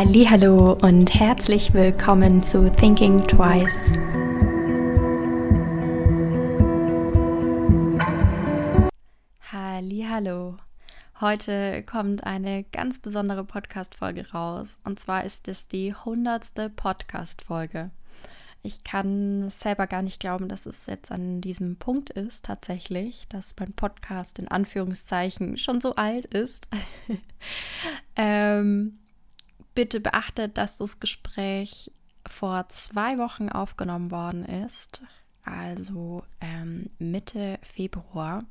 Hallo und herzlich willkommen zu Thinking Twice. Hallo. Heute kommt eine ganz besondere Podcast Folge raus und zwar ist es die hundertste Podcast Folge. Ich kann selber gar nicht glauben, dass es jetzt an diesem Punkt ist, tatsächlich, dass mein Podcast in Anführungszeichen schon so alt ist. ähm, bitte beachtet, dass das Gespräch vor zwei Wochen aufgenommen worden ist, also ähm, Mitte Februar.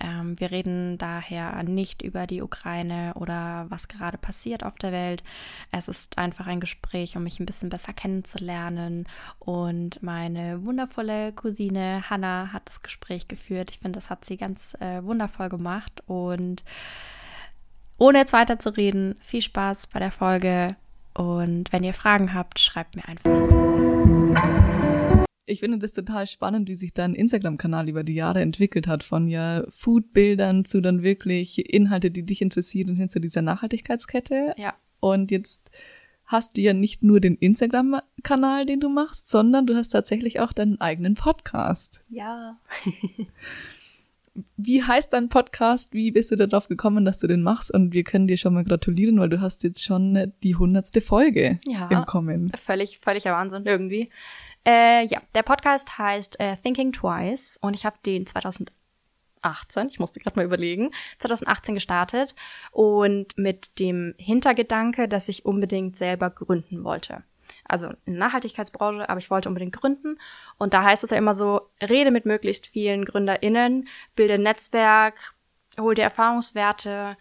Ähm, wir reden daher nicht über die Ukraine oder was gerade passiert auf der Welt. Es ist einfach ein Gespräch, um mich ein bisschen besser kennenzulernen. Und meine wundervolle Cousine Hannah hat das Gespräch geführt. Ich finde, das hat sie ganz äh, wundervoll gemacht. Und ohne jetzt weiter zu reden, viel Spaß bei der Folge. Und wenn ihr Fragen habt, schreibt mir einfach ich finde das total spannend, wie sich dein Instagram-Kanal über die Jahre entwickelt hat, von ja Food-Bildern zu dann wirklich Inhalte, die dich interessieren, hin zu dieser Nachhaltigkeitskette. Ja. Und jetzt hast du ja nicht nur den Instagram-Kanal, den du machst, sondern du hast tatsächlich auch deinen eigenen Podcast. Ja. wie heißt dein Podcast? Wie bist du darauf gekommen, dass du den machst? Und wir können dir schon mal gratulieren, weil du hast jetzt schon die hundertste Folge ja, im Kommen. Völlig, völliger Wahnsinn irgendwie. Äh, ja, der Podcast heißt äh, Thinking Twice und ich habe den 2018, ich musste gerade mal überlegen, 2018 gestartet und mit dem Hintergedanke, dass ich unbedingt selber gründen wollte. Also in der Nachhaltigkeitsbranche, aber ich wollte unbedingt gründen. Und da heißt es ja immer so, rede mit möglichst vielen GründerInnen, bilde ein Netzwerk, hol dir Erfahrungswerte.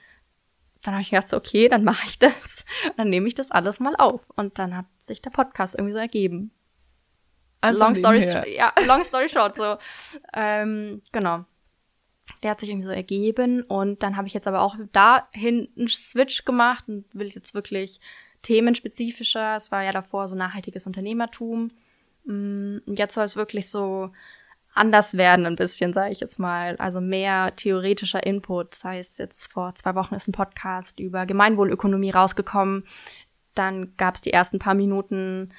Dann habe ich gedacht, so, okay, dann mache ich das. Und dann nehme ich das alles mal auf. Und dann hat sich der Podcast irgendwie so ergeben. Einfach long story, ja, long story short, so. Ähm, genau. Der hat sich irgendwie so ergeben und dann habe ich jetzt aber auch dahin einen Switch gemacht und will jetzt wirklich themenspezifischer. Es war ja davor so nachhaltiges Unternehmertum. Mm, jetzt soll es wirklich so anders werden, ein bisschen, sage ich jetzt mal. Also mehr theoretischer Input. Das heißt, jetzt vor zwei Wochen ist ein Podcast über Gemeinwohlökonomie rausgekommen. Dann gab es die ersten paar Minuten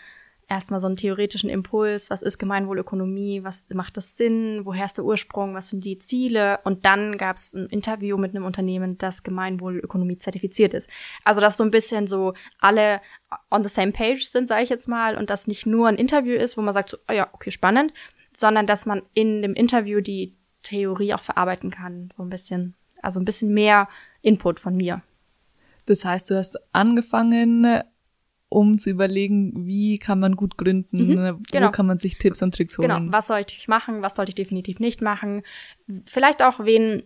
erstmal so einen theoretischen Impuls, was ist Gemeinwohlökonomie, was macht das Sinn, woher ist der Ursprung, was sind die Ziele und dann gab es ein Interview mit einem Unternehmen, das Gemeinwohlökonomie zertifiziert ist. Also dass so ein bisschen so alle on the same page sind, sage ich jetzt mal, und das nicht nur ein Interview ist, wo man sagt, so, oh ja, okay, spannend, sondern dass man in dem Interview die Theorie auch verarbeiten kann, so ein bisschen, also ein bisschen mehr Input von mir. Das heißt, du hast angefangen um zu überlegen, wie kann man gut gründen, mhm, ne? genau. wo kann man sich Tipps und Tricks holen. Genau, was sollte ich machen, was sollte ich definitiv nicht machen. Vielleicht auch, wen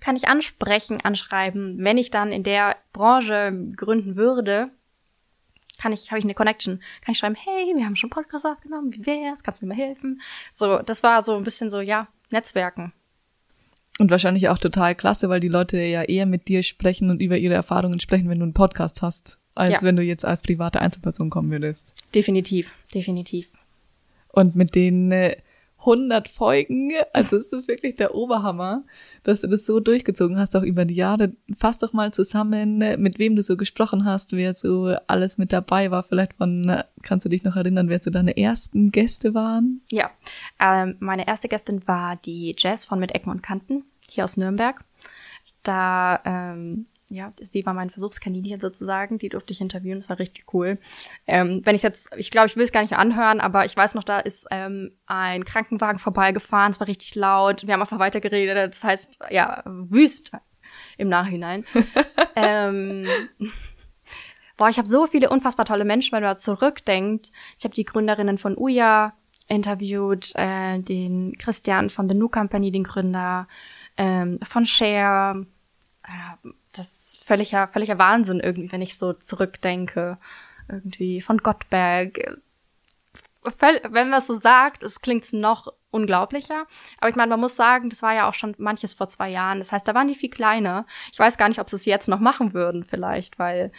kann ich ansprechen, anschreiben, wenn ich dann in der Branche gründen würde, kann ich, habe ich eine Connection, kann ich schreiben, hey, wir haben schon Podcast aufgenommen, wie wär's, kannst du mir mal helfen? So, das war so ein bisschen so, ja, Netzwerken. Und wahrscheinlich auch total klasse, weil die Leute ja eher mit dir sprechen und über ihre Erfahrungen sprechen, wenn du einen Podcast hast als ja. wenn du jetzt als private Einzelperson kommen würdest. Definitiv, definitiv. Und mit den äh, 100 Folgen, also es ist wirklich der Oberhammer, dass du das so durchgezogen hast, auch über die Jahre. Fass doch mal zusammen, äh, mit wem du so gesprochen hast, wer so alles mit dabei war. Vielleicht von, äh, kannst du dich noch erinnern, wer so deine ersten Gäste waren? Ja, ähm, meine erste Gästin war die Jazz von Mit Ecken und Kanten, hier aus Nürnberg. Da ähm, ja, sie war mein Versuchskaninchen sozusagen, die durfte ich interviewen, das war richtig cool. Ähm, wenn ich jetzt, ich glaube, ich will es gar nicht mehr anhören, aber ich weiß noch, da ist ähm, ein Krankenwagen vorbeigefahren, es war richtig laut, wir haben einfach weitergeredet, das heißt, ja, wüst im Nachhinein. ähm, boah, ich habe so viele unfassbar tolle Menschen, wenn man zurückdenkt. Ich habe die Gründerinnen von Uya interviewt, äh, den Christian von The New Company, den Gründer, ähm, von Share, äh, das ist völliger, völliger Wahnsinn irgendwie, wenn ich so zurückdenke. Irgendwie von Gottberg. Wenn man es so sagt, es klingt noch unglaublicher. Aber ich meine, man muss sagen, das war ja auch schon manches vor zwei Jahren. Das heißt, da waren die viel kleiner. Ich weiß gar nicht, ob sie es jetzt noch machen würden, vielleicht, weil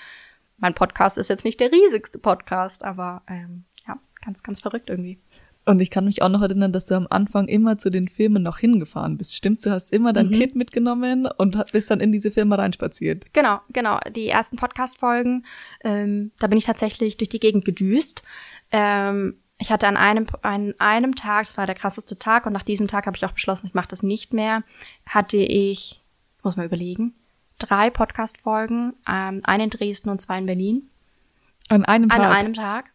mein Podcast ist jetzt nicht der riesigste Podcast, aber ähm, ja, ganz, ganz verrückt irgendwie. Und ich kann mich auch noch erinnern, dass du am Anfang immer zu den Filmen noch hingefahren bist. Stimmst du, hast immer dein Mhm. Kit mitgenommen und bist dann in diese Filme reinspaziert. Genau, genau. Die ersten Podcast-Folgen, ähm, da bin ich tatsächlich durch die Gegend gedüst. Ähm, ich hatte an einem, an einem Tag, das war der krasseste Tag, und nach diesem Tag habe ich auch beschlossen, ich mache das nicht mehr, hatte ich, muss mal überlegen, drei Podcast-Folgen, ähm, eine in Dresden und zwei in Berlin. An einem Tag. An einem Tag.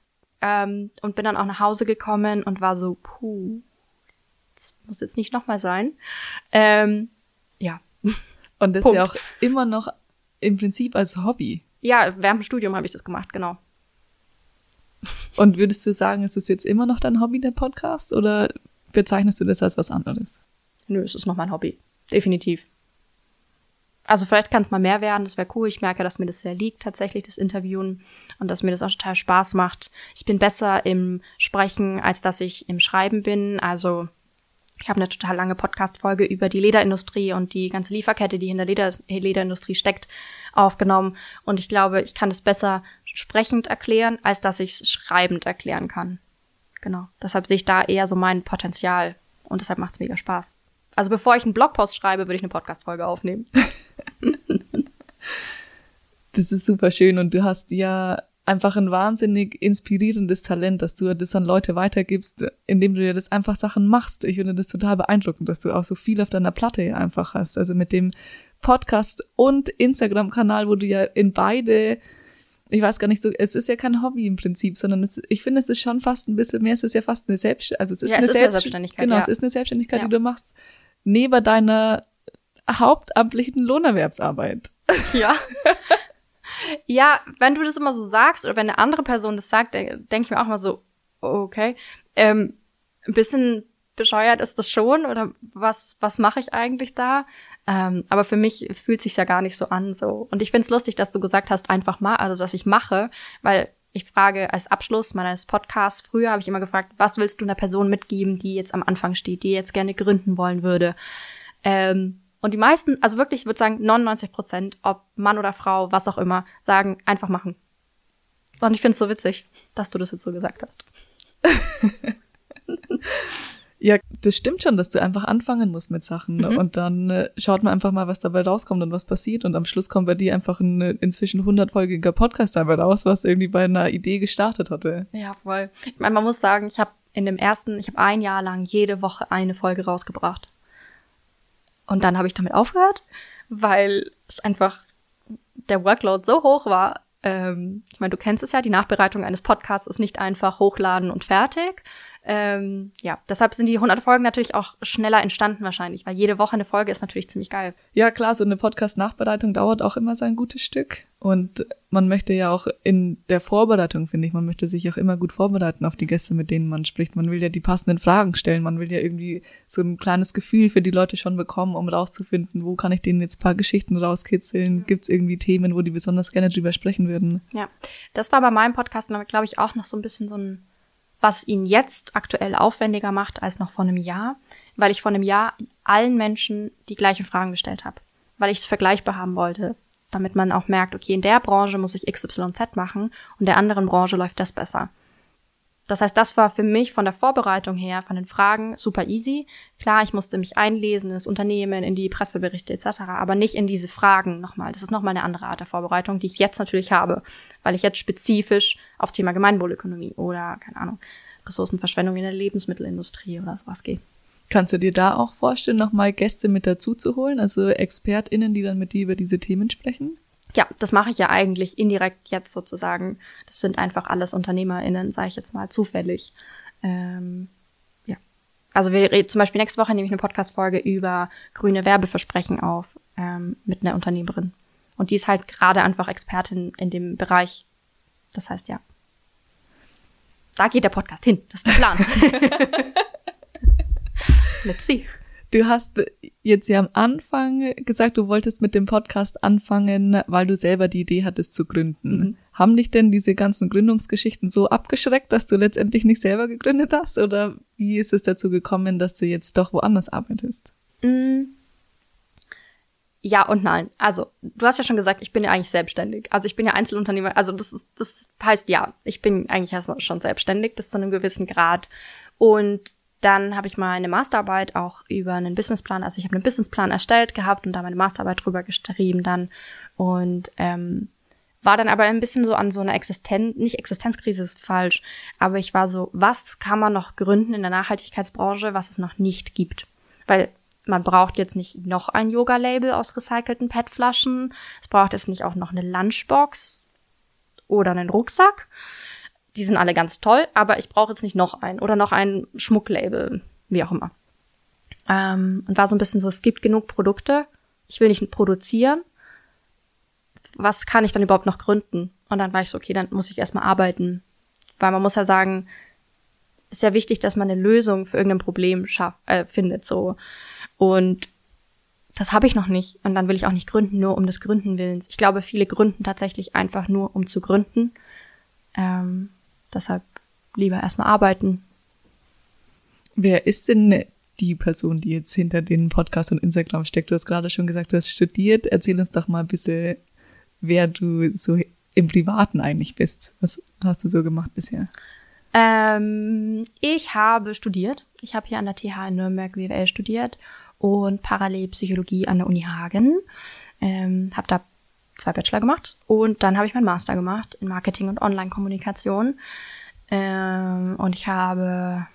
Ähm, und bin dann auch nach Hause gekommen und war so, puh, das muss jetzt nicht nochmal sein. Ähm, ja. Und das Punkt. ja auch immer noch im Prinzip als Hobby. Ja, während dem Studium habe ich das gemacht, genau. Und würdest du sagen, ist es jetzt immer noch dein Hobby, der Podcast? Oder bezeichnest du das als was anderes? Nö, es ist noch mein Hobby. Definitiv. Also vielleicht kann es mal mehr werden, das wäre cool. Ich merke, dass mir das sehr liegt, tatsächlich, das Interviewen. Und dass mir das auch total Spaß macht. Ich bin besser im Sprechen, als dass ich im Schreiben bin. Also ich habe eine total lange Podcast-Folge über die Lederindustrie und die ganze Lieferkette, die in der Leder Lederindustrie steckt, aufgenommen. Und ich glaube, ich kann es besser sprechend erklären, als dass ich es schreibend erklären kann. Genau. Deshalb sehe ich da eher so mein Potenzial. Und deshalb macht es mega Spaß. Also bevor ich einen Blogpost schreibe, würde ich eine Podcast-Folge aufnehmen. Das ist super schön und du hast ja einfach ein wahnsinnig inspirierendes Talent, dass du das an Leute weitergibst, indem du ja das einfach Sachen machst. Ich finde das total beeindruckend, dass du auch so viel auf deiner Platte einfach hast. Also mit dem Podcast und Instagram-Kanal, wo du ja in beide, ich weiß gar nicht so, es ist ja kein Hobby im Prinzip, sondern es, ich finde, es ist schon fast ein bisschen mehr, es ist ja fast eine Selbstständigkeit, also es ist, Ja, eine, es ist eine Selbst- Selbstständigkeit, Genau, ja. es ist eine Selbstständigkeit, Ja. die du machst, neben deiner hauptamtlichen Lohnerwerbsarbeit. Ja. ja, wenn du das immer so sagst oder wenn eine andere Person das sagt, denke ich mir auch mal so, okay, ähm, ein bisschen bescheuert ist das schon oder was, was mache ich eigentlich da? Ähm, aber für mich fühlt sich ja gar nicht so an so. Und ich find's lustig, dass du gesagt hast, einfach mal, also dass ich mache, weil ich frage als Abschluss meines Podcasts, früher habe ich immer gefragt, was willst du einer Person mitgeben, die jetzt am Anfang steht, die jetzt gerne gründen wollen würde? Ähm, und die meisten, also wirklich, ich würde sagen 99 Prozent, ob Mann oder Frau, was auch immer, sagen, einfach machen. Und ich finde es so witzig, dass du das jetzt so gesagt hast. Ja, das stimmt schon, dass du einfach anfangen musst mit Sachen. Ne? Mhm. Und dann äh, schaut man einfach mal, was dabei rauskommt und was passiert. Und am Schluss kommt bei dir einfach ein äh, inzwischen hundertfolgiger Podcast dabei raus, was irgendwie bei einer Idee gestartet hatte. Ja, voll. Ich meine, man muss sagen, ich habe in dem ersten, ich habe ein Jahr lang jede Woche eine Folge rausgebracht. Und dann habe ich damit aufgehört, weil es einfach der Workload so hoch war. Ähm, ich meine, du kennst es ja, die Nachbereitung eines Podcasts ist nicht einfach hochladen und fertig. Ähm, ja, deshalb sind die 100 Folgen natürlich auch schneller entstanden wahrscheinlich, weil jede Woche eine Folge ist natürlich ziemlich geil. Ja, klar, so eine Podcast-Nachbereitung dauert auch immer sein gutes Stück. Und man möchte ja auch in der Vorbereitung, finde ich, man möchte sich auch immer gut vorbereiten auf die Gäste, mit denen man spricht. Man will ja die passenden Fragen stellen. Man will ja irgendwie so ein kleines Gefühl für die Leute schon bekommen, um rauszufinden, wo kann ich denen jetzt ein paar Geschichten rauskitzeln? Gibt's irgendwie Themen, wo die besonders gerne drüber sprechen würden? Ja, das war bei meinem Podcast, glaube ich, auch noch so ein bisschen so ein, was ihn jetzt aktuell aufwendiger macht als noch vor einem Jahr, weil ich vor einem Jahr allen Menschen die gleichen Fragen gestellt habe, weil ich es vergleichbar haben wollte, damit man auch merkt, okay, in der Branche muss ich XYZ machen und der anderen Branche läuft das besser. Das heißt, das war für mich von der Vorbereitung her, von den Fragen super easy. Klar, ich musste mich einlesen in das Unternehmen, in die Presseberichte etc., aber nicht in diese Fragen nochmal. Das ist nochmal eine andere Art der Vorbereitung, die ich jetzt natürlich habe, weil ich jetzt spezifisch aufs Thema Gemeinwohlökonomie oder, keine Ahnung, Ressourcenverschwendung in der Lebensmittelindustrie oder sowas gehe. Kannst du dir da auch vorstellen, nochmal Gäste mit dazu zu holen, also ExpertInnen, die dann mit dir über diese Themen sprechen? Ja, das mache ich ja eigentlich indirekt jetzt sozusagen. Das sind einfach alles UnternehmerInnen, sage ich jetzt mal zufällig. Ähm, ja. Also wir reden zum Beispiel nächste Woche nehme ich eine Podcast-Folge über grüne Werbeversprechen auf ähm, mit einer Unternehmerin. Und die ist halt gerade einfach Expertin in dem Bereich. Das heißt ja. Da geht der Podcast hin. Das ist der Plan. Let's see. Du hast jetzt ja am Anfang gesagt, du wolltest mit dem Podcast anfangen, weil du selber die Idee hattest zu gründen. Mhm. Haben dich denn diese ganzen Gründungsgeschichten so abgeschreckt, dass du letztendlich nicht selber gegründet hast? Oder wie ist es dazu gekommen, dass du jetzt doch woanders arbeitest? Mm. Ja und nein. Also, du hast ja schon gesagt, ich bin ja eigentlich selbstständig. Also ich bin ja Einzelunternehmer. Also das ist, das heißt ja, ich bin eigentlich schon selbstständig bis zu einem gewissen Grad. Und dann habe ich meine Masterarbeit auch über einen Businessplan, also ich habe einen Businessplan erstellt gehabt und da meine Masterarbeit drüber geschrieben dann und ähm, war dann aber ein bisschen so an so einer Existenz, nicht Existenzkrise ist falsch, aber ich war so, was kann man noch gründen in der Nachhaltigkeitsbranche, was es noch nicht gibt? Weil man braucht jetzt nicht noch ein Yoga-Label aus recycelten PET-Flaschen, es braucht jetzt nicht auch noch eine Lunchbox oder einen Rucksack, die sind alle ganz toll, aber ich brauche jetzt nicht noch einen oder noch ein Schmucklabel, wie auch immer. Ähm, und war so ein bisschen so, es gibt genug Produkte, ich will nicht produzieren. Was kann ich dann überhaupt noch gründen? Und dann war ich so, okay, dann muss ich erstmal arbeiten. Weil man muss ja sagen, ist ja wichtig, dass man eine Lösung für irgendein Problem schafft, äh, findet, so. Und das habe ich noch nicht. Und dann will ich auch nicht gründen, nur um des Gründen willens. Ich glaube, viele gründen tatsächlich einfach nur, um zu gründen. Ähm, Deshalb lieber erstmal arbeiten. Wer ist denn die Person, die jetzt hinter den Podcast und Instagram steckt? Du hast gerade schon gesagt, du hast studiert. Erzähl uns doch mal ein bisschen, wer du so im Privaten eigentlich bist. Was hast du so gemacht bisher? Ähm, ich habe studiert. Ich habe hier an der TH in Nürnberg WWL studiert und parallel Psychologie an der Uni Hagen. Ähm, habe da zwei Bachelor gemacht und dann habe ich meinen Master gemacht in Marketing und Online-Kommunikation. Ähm, und ich habe,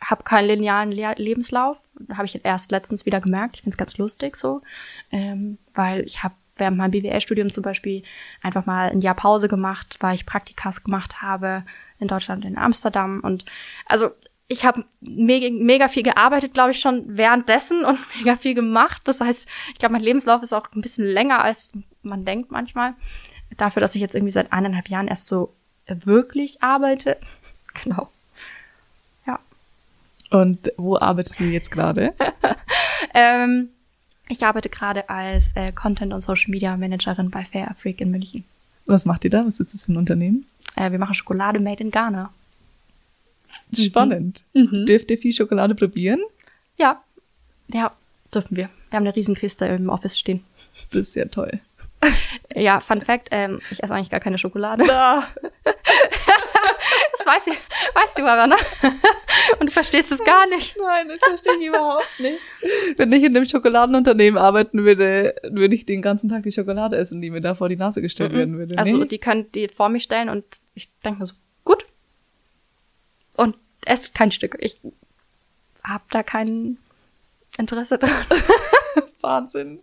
habe keinen linearen Le Lebenslauf. Habe ich erst letztens wieder gemerkt. Ich finde es ganz lustig so, ähm, weil ich habe während meinem BWL-Studium zum Beispiel einfach mal ein Jahr Pause gemacht, weil ich Praktikas gemacht habe in Deutschland, in Amsterdam. Und also ich habe mega, mega viel gearbeitet, glaube ich, schon währenddessen und mega viel gemacht. Das heißt, ich glaube, mein Lebenslauf ist auch ein bisschen länger, als man denkt manchmal. Dafür, dass ich jetzt irgendwie seit eineinhalb Jahren erst so wirklich arbeite. Genau. Ja. Und wo arbeitest du jetzt gerade? ähm, ich arbeite gerade als äh, Content- und Social Media Managerin bei Fair Freak in München. Was macht ihr da? Was ist das für ein Unternehmen? Äh, wir machen Schokolade made in Ghana. Spannend. Mhm. Dürft ihr viel Schokolade probieren? Ja. Ja, dürfen wir. Wir haben eine riesen Kiste im Office stehen. Das ist ja toll. Ja, Fun Fact, ähm, ich esse eigentlich gar keine Schokolade. Da. das weißt du, weißt du aber, ne? Und du verstehst es gar nicht. Nein, das verstehe ich überhaupt nicht. Wenn ich in einem Schokoladenunternehmen arbeiten würde, würde ich den ganzen Tag die Schokolade essen, die mir da vor die Nase gestellt -mm. werden würde. Also nee? die können die vor mich stellen und ich denke mir so. Und esst kein Stück. Ich habe da kein Interesse dran. Wahnsinn.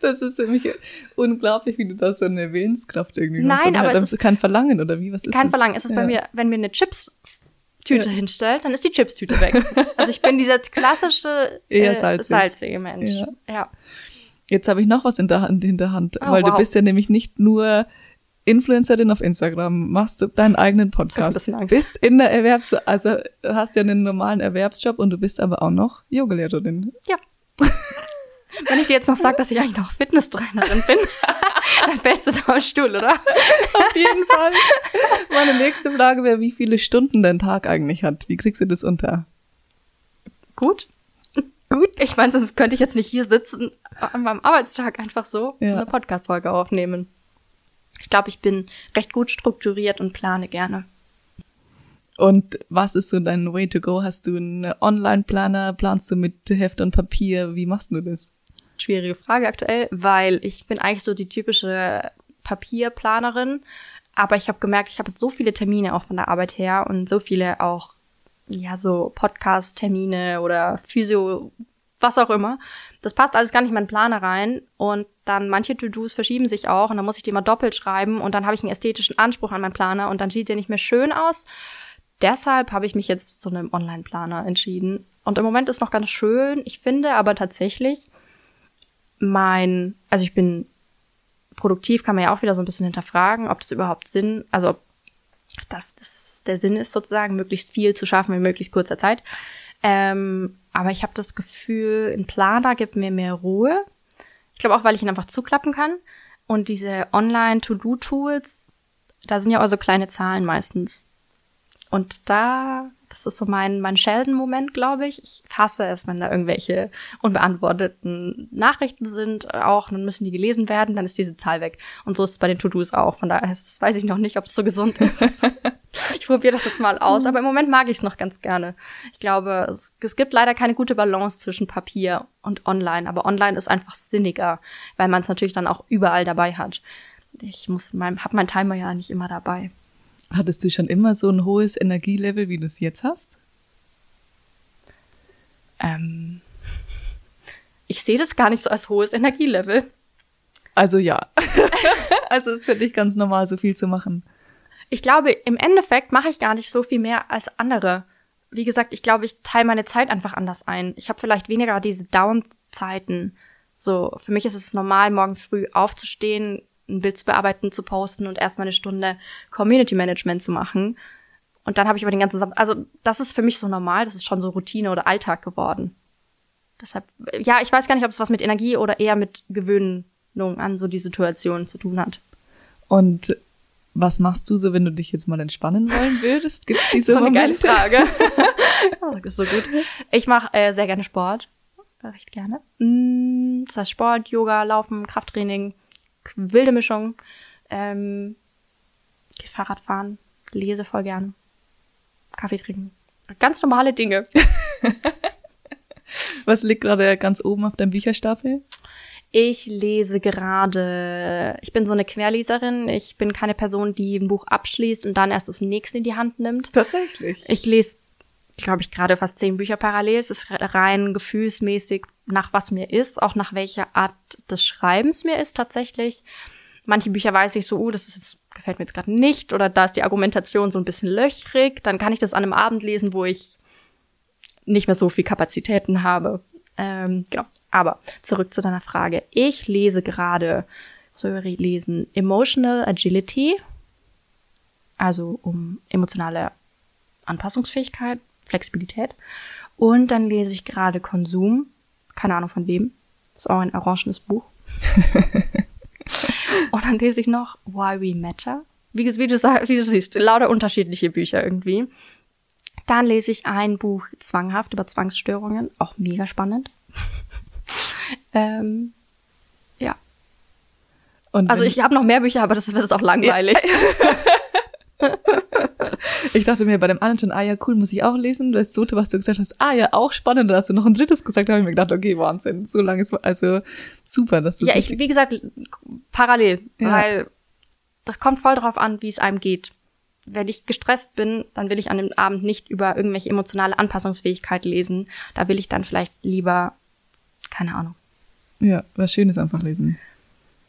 Das ist für mich unglaublich, wie du da so eine Willenskraft irgendwie Nein, hast. Nein, aber es ist kein Verlangen oder wie was ist Kein das? Verlangen. Es ist ja. bei mir, wenn mir eine Chips-Tüte ja. hinstellt, dann ist die Chips-Tüte weg. also ich bin dieser klassische äh, salzig. salzige Mensch. Ja. ja. Jetzt habe ich noch was in der Hand, in der Hand, oh, weil wow. du bist ja nämlich nicht nur Influencerin auf Instagram, machst du deinen eigenen Podcast, bist in der Erwerbs, also hast ja einen normalen Erwerbsjob und du bist aber auch noch Yogalehrerin. Ja. Wenn ich dir jetzt noch sage, dass ich eigentlich noch Fitnesstrainerin bin, dann so am Stuhl, oder? Auf jeden Fall. Meine nächste Frage wäre, wie viele Stunden dein Tag eigentlich hat. Wie kriegst du das unter? Gut. Gut. Ich meine, sonst könnte ich jetzt nicht hier sitzen an meinem Arbeitstag einfach so ja. eine Podcast-Folge aufnehmen. Ich glaube, ich bin recht gut strukturiert und plane gerne. Und was ist so dein Way to go? Hast du einen Online-Planer? Planst du mit Heft und Papier? Wie machst du das? schwierige Frage aktuell, weil ich bin eigentlich so die typische Papierplanerin, aber ich habe gemerkt, ich habe so viele Termine auch von der Arbeit her und so viele auch ja so Podcast-Termine oder Physio, was auch immer. Das passt alles gar nicht in meinen Planer rein und dann manche To-Dos verschieben sich auch und dann muss ich die mal doppelt schreiben und dann habe ich einen ästhetischen Anspruch an meinen Planer und dann sieht der nicht mehr schön aus. Deshalb habe ich mich jetzt zu einem Online-Planer entschieden. Und im Moment ist noch ganz schön. Ich finde aber tatsächlich, mein, also ich bin produktiv, kann man ja auch wieder so ein bisschen hinterfragen, ob das überhaupt Sinn, also ob das, das der Sinn ist sozusagen, möglichst viel zu schaffen in möglichst kurzer Zeit. Ähm, aber ich habe das Gefühl, ein Planer gibt mir mehr Ruhe. Ich glaube auch, weil ich ihn einfach zuklappen kann. Und diese Online-To-Do-Tools, da sind ja auch so kleine Zahlen meistens. Und da, das ist so mein, mein Sheldon-Moment, glaube ich. Ich hasse es, wenn da irgendwelche unbeantworteten Nachrichten sind, auch, dann müssen die gelesen werden, dann ist diese Zahl weg. Und so ist es bei den To-Dos auch. Von daher ist, weiß ich noch nicht, ob es so gesund ist. ich probiere das jetzt mal aus, aber im Moment mag ich es noch ganz gerne. Ich glaube, es, es gibt leider keine gute Balance zwischen Papier und Online, aber Online ist einfach sinniger, weil man es natürlich dann auch überall dabei hat. Ich muss mein, hab mein Timer ja nicht immer dabei. Hattest du schon immer so ein hohes Energielevel, wie du es jetzt hast? Ähm, ich sehe das gar nicht so als hohes Energielevel. Also ja. also es ist für dich ganz normal, so viel zu machen. Ich glaube, im Endeffekt mache ich gar nicht so viel mehr als andere. Wie gesagt, ich glaube, ich teile meine Zeit einfach anders ein. Ich habe vielleicht weniger diese Down-Zeiten. So, für mich ist es normal, morgen früh aufzustehen, ein Bild zu bearbeiten, zu posten und erstmal eine Stunde Community Management zu machen. Und dann habe ich aber den ganzen Sam also das ist für mich so normal, das ist schon so Routine oder Alltag geworden. Deshalb, ja, ich weiß gar nicht, ob es was mit Energie oder eher mit Gewöhnung an so die Situation zu tun hat. Und was machst du so, wenn du dich jetzt mal entspannen wollen würdest? Gibt es diese so eine Momente? geile Frage. das ist so gut. Ich mache äh, sehr gerne Sport. Recht gerne. Mm, Das heißt Sport, Yoga, Laufen, Krafttraining, wilde Mischung. Ähm, geh Fahrrad fahren, lese voll gern. Kaffee trinken. Ganz normale Dinge. Was liegt gerade ganz oben auf deinem Bücherstapel? Ich lese gerade, ich bin so eine Querleserin. Ich bin keine Person, die ein Buch abschließt und dann erst das nächste in die Hand nimmt. Tatsächlich. Ich lese, glaube ich, gerade fast zehn Bücher parallel. Es ist rein gefühlsmäßig, nach was mir ist, auch nach welcher Art des Schreibens mir ist tatsächlich. Manche Bücher weiß ich so, oh, das ist jetzt, gefällt mir jetzt gerade nicht oder da ist die Argumentation so ein bisschen löchrig. Dann kann ich das an einem Abend lesen, wo ich nicht mehr so viel Kapazitäten habe. Ähm, genau. Aber zurück zu deiner Frage. Ich lese gerade, ich lesen? Emotional Agility. Also um emotionale Anpassungsfähigkeit, Flexibilität. Und dann lese ich gerade Konsum. Keine Ahnung von wem. Ist auch ein orangenes Buch. Und dann lese ich noch Why We Matter. Wie, wie, du, wie du siehst, lauter unterschiedliche Bücher irgendwie. Dann lese ich ein Buch zwanghaft über Zwangsstörungen, auch mega spannend. ähm, ja, Und also ich habe noch mehr Bücher, aber das wird jetzt auch langweilig. Ich dachte mir bei dem anderen schon, ah ja, cool, muss ich auch lesen. Das zweite, was du gesagt hast, ah ja, auch spannend. Da hast du noch ein drittes gesagt, da habe ich mir gedacht, okay, Wahnsinn. So lange ist, also super, dass du Ja, ich, wie gesagt, parallel, Ja. weil das kommt voll drauf an, wie es einem geht. Wenn ich gestresst bin, dann will ich an dem Abend nicht über irgendwelche emotionale Anpassungsfähigkeit lesen. Da will ich dann vielleicht lieber, keine Ahnung. ja, was Schönes einfach lesen.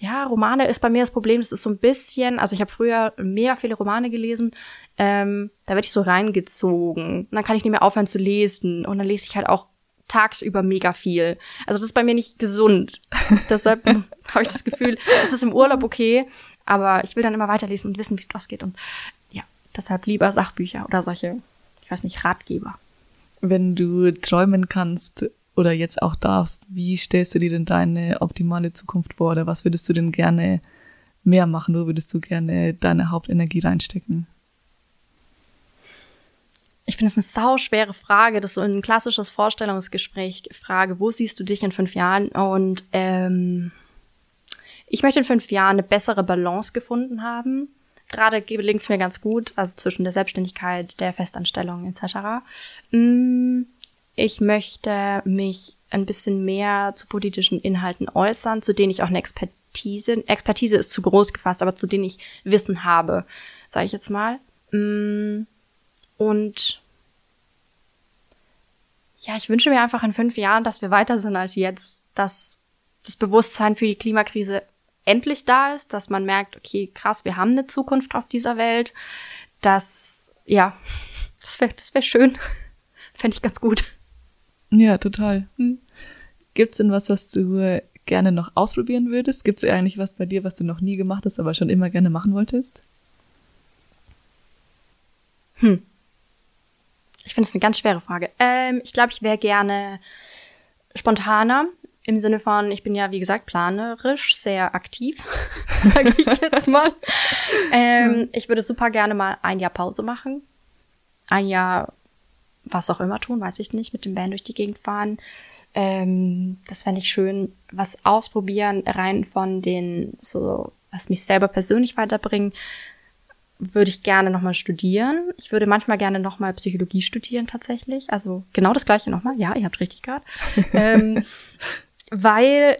Ja, Romane ist bei mir das Problem, das ist so ein bisschen, also ich habe früher mega viele Romane gelesen, ähm, da werde ich so reingezogen. Und dann kann ich nicht mehr aufhören zu lesen und dann lese ich halt auch tagsüber mega viel. Also das ist bei mir nicht gesund. Deshalb habe ich das Gefühl, es ist im Urlaub okay, aber ich will dann immer weiterlesen und wissen, wie es ausgeht. Und ja, deshalb lieber Sachbücher oder solche, ich weiß nicht, Ratgeber. Wenn du träumen kannst oder jetzt auch darfst, wie stellst du dir denn deine optimale Zukunft vor? Oder was würdest du denn gerne mehr machen? Wo würdest du gerne deine Hauptenergie reinstecken? Ich finde es eine sau schwere Frage. Das ist so ein klassisches Vorstellungsgespräch. Frage, wo siehst du dich in fünf Jahren? Und ähm, ich möchte in fünf Jahren eine bessere Balance gefunden haben. Gerade gelingt es mir ganz gut, also zwischen der Selbstständigkeit, der Festanstellung etc. Mm, Ich möchte mich ein bisschen mehr zu politischen Inhalten äußern, zu denen ich auch eine Expertise, Expertise ist zu groß gefasst, aber zu denen ich Wissen habe, sage ich jetzt mal. Mm, Und ja, ich wünsche mir einfach in fünf Jahren, dass wir weiter sind als jetzt, dass das Bewusstsein für die Klimakrise endlich da ist, dass man merkt, okay, krass, wir haben eine Zukunft auf dieser Welt, dass, ja, das wäre das wär schön. Fände ich ganz gut. Ja, total. Hm. Gibt's denn was, was du äh, gerne noch ausprobieren würdest? Gibt's eigentlich was bei dir, was du noch nie gemacht hast, aber schon immer gerne machen wolltest? Hm. Ich finde es eine ganz schwere Frage. Ähm, ich glaube, ich wäre gerne spontaner. Im Sinne von, ich bin ja, wie gesagt, planerisch sehr aktiv, sage ich jetzt mal. ähm, ich würde super gerne mal ein Jahr Pause machen. ein Jahr was auch immer tun, weiß ich nicht, mit dem Band durch die Gegend fahren. Ähm, das fände ich schön, was ausprobieren, rein von den, so, was mich selber persönlich weiterbringen, würde ich gerne nochmal studieren. Ich würde manchmal gerne nochmal Psychologie studieren tatsächlich. Also genau das gleiche nochmal. Ja, ihr habt richtig gehört. ähm, weil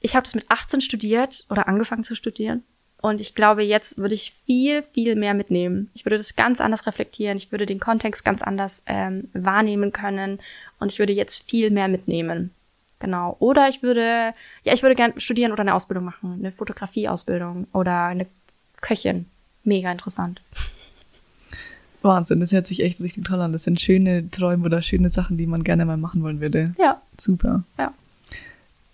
ich habe das mit 18 studiert oder angefangen zu studieren. Und ich glaube, jetzt würde ich viel, viel mehr mitnehmen. Ich würde das ganz anders reflektieren. Ich würde den Kontext ganz anders ähm, wahrnehmen können. Und ich würde jetzt viel mehr mitnehmen. Genau. Oder ich würde, ja, ich würde gerne studieren oder eine Ausbildung machen. Eine Fotografieausbildung oder eine Köchin. Mega interessant. Wahnsinn, das hört sich echt richtig toll an. Das sind schöne Träume oder schöne Sachen, die man gerne mal machen wollen würde. Ja. Super. Ja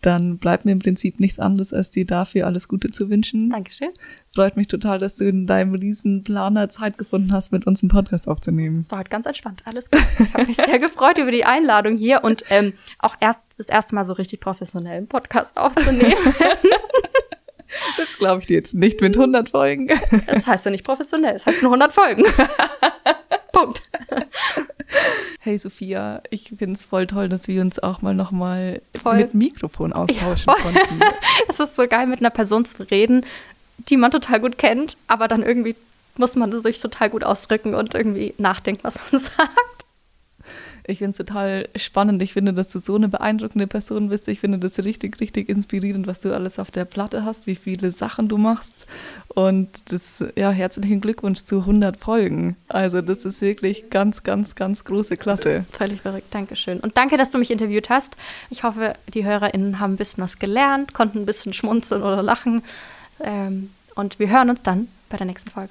dann bleibt mir im Prinzip nichts anderes, als dir dafür alles Gute zu wünschen. Dankeschön. Freut mich total, dass du in deinem riesen Planer Zeit gefunden hast, mit uns einen Podcast aufzunehmen. Es war heute ganz entspannt, alles gut. Ich habe mich sehr gefreut über die Einladung hier und ähm, auch erst das erste Mal so richtig professionell einen Podcast aufzunehmen. Das glaube ich dir jetzt nicht mit 100 Folgen. Das heißt ja nicht professionell, das heißt nur 100 Folgen. Punkt. Hey Sophia, ich finde es voll toll, dass wir uns auch mal nochmal mit Mikrofon austauschen ja, konnten. es ist so geil, mit einer Person zu reden, die man total gut kennt, aber dann irgendwie muss man sich total gut ausdrücken und irgendwie nachdenken, was man sagt. Ich finde es total spannend. Ich finde, dass du so eine beeindruckende Person bist. Ich finde das richtig, richtig inspirierend, was du alles auf der Platte hast, wie viele Sachen du machst. Und das, ja, herzlichen Glückwunsch zu 100 Folgen. Also, das ist wirklich ganz, ganz, ganz große Klasse. Völlig verrückt. Dankeschön. Und danke, dass du mich interviewt hast. Ich hoffe, die HörerInnen haben ein bisschen was gelernt, konnten ein bisschen schmunzeln oder lachen. Ähm, und wir hören uns dann bei der nächsten Folge.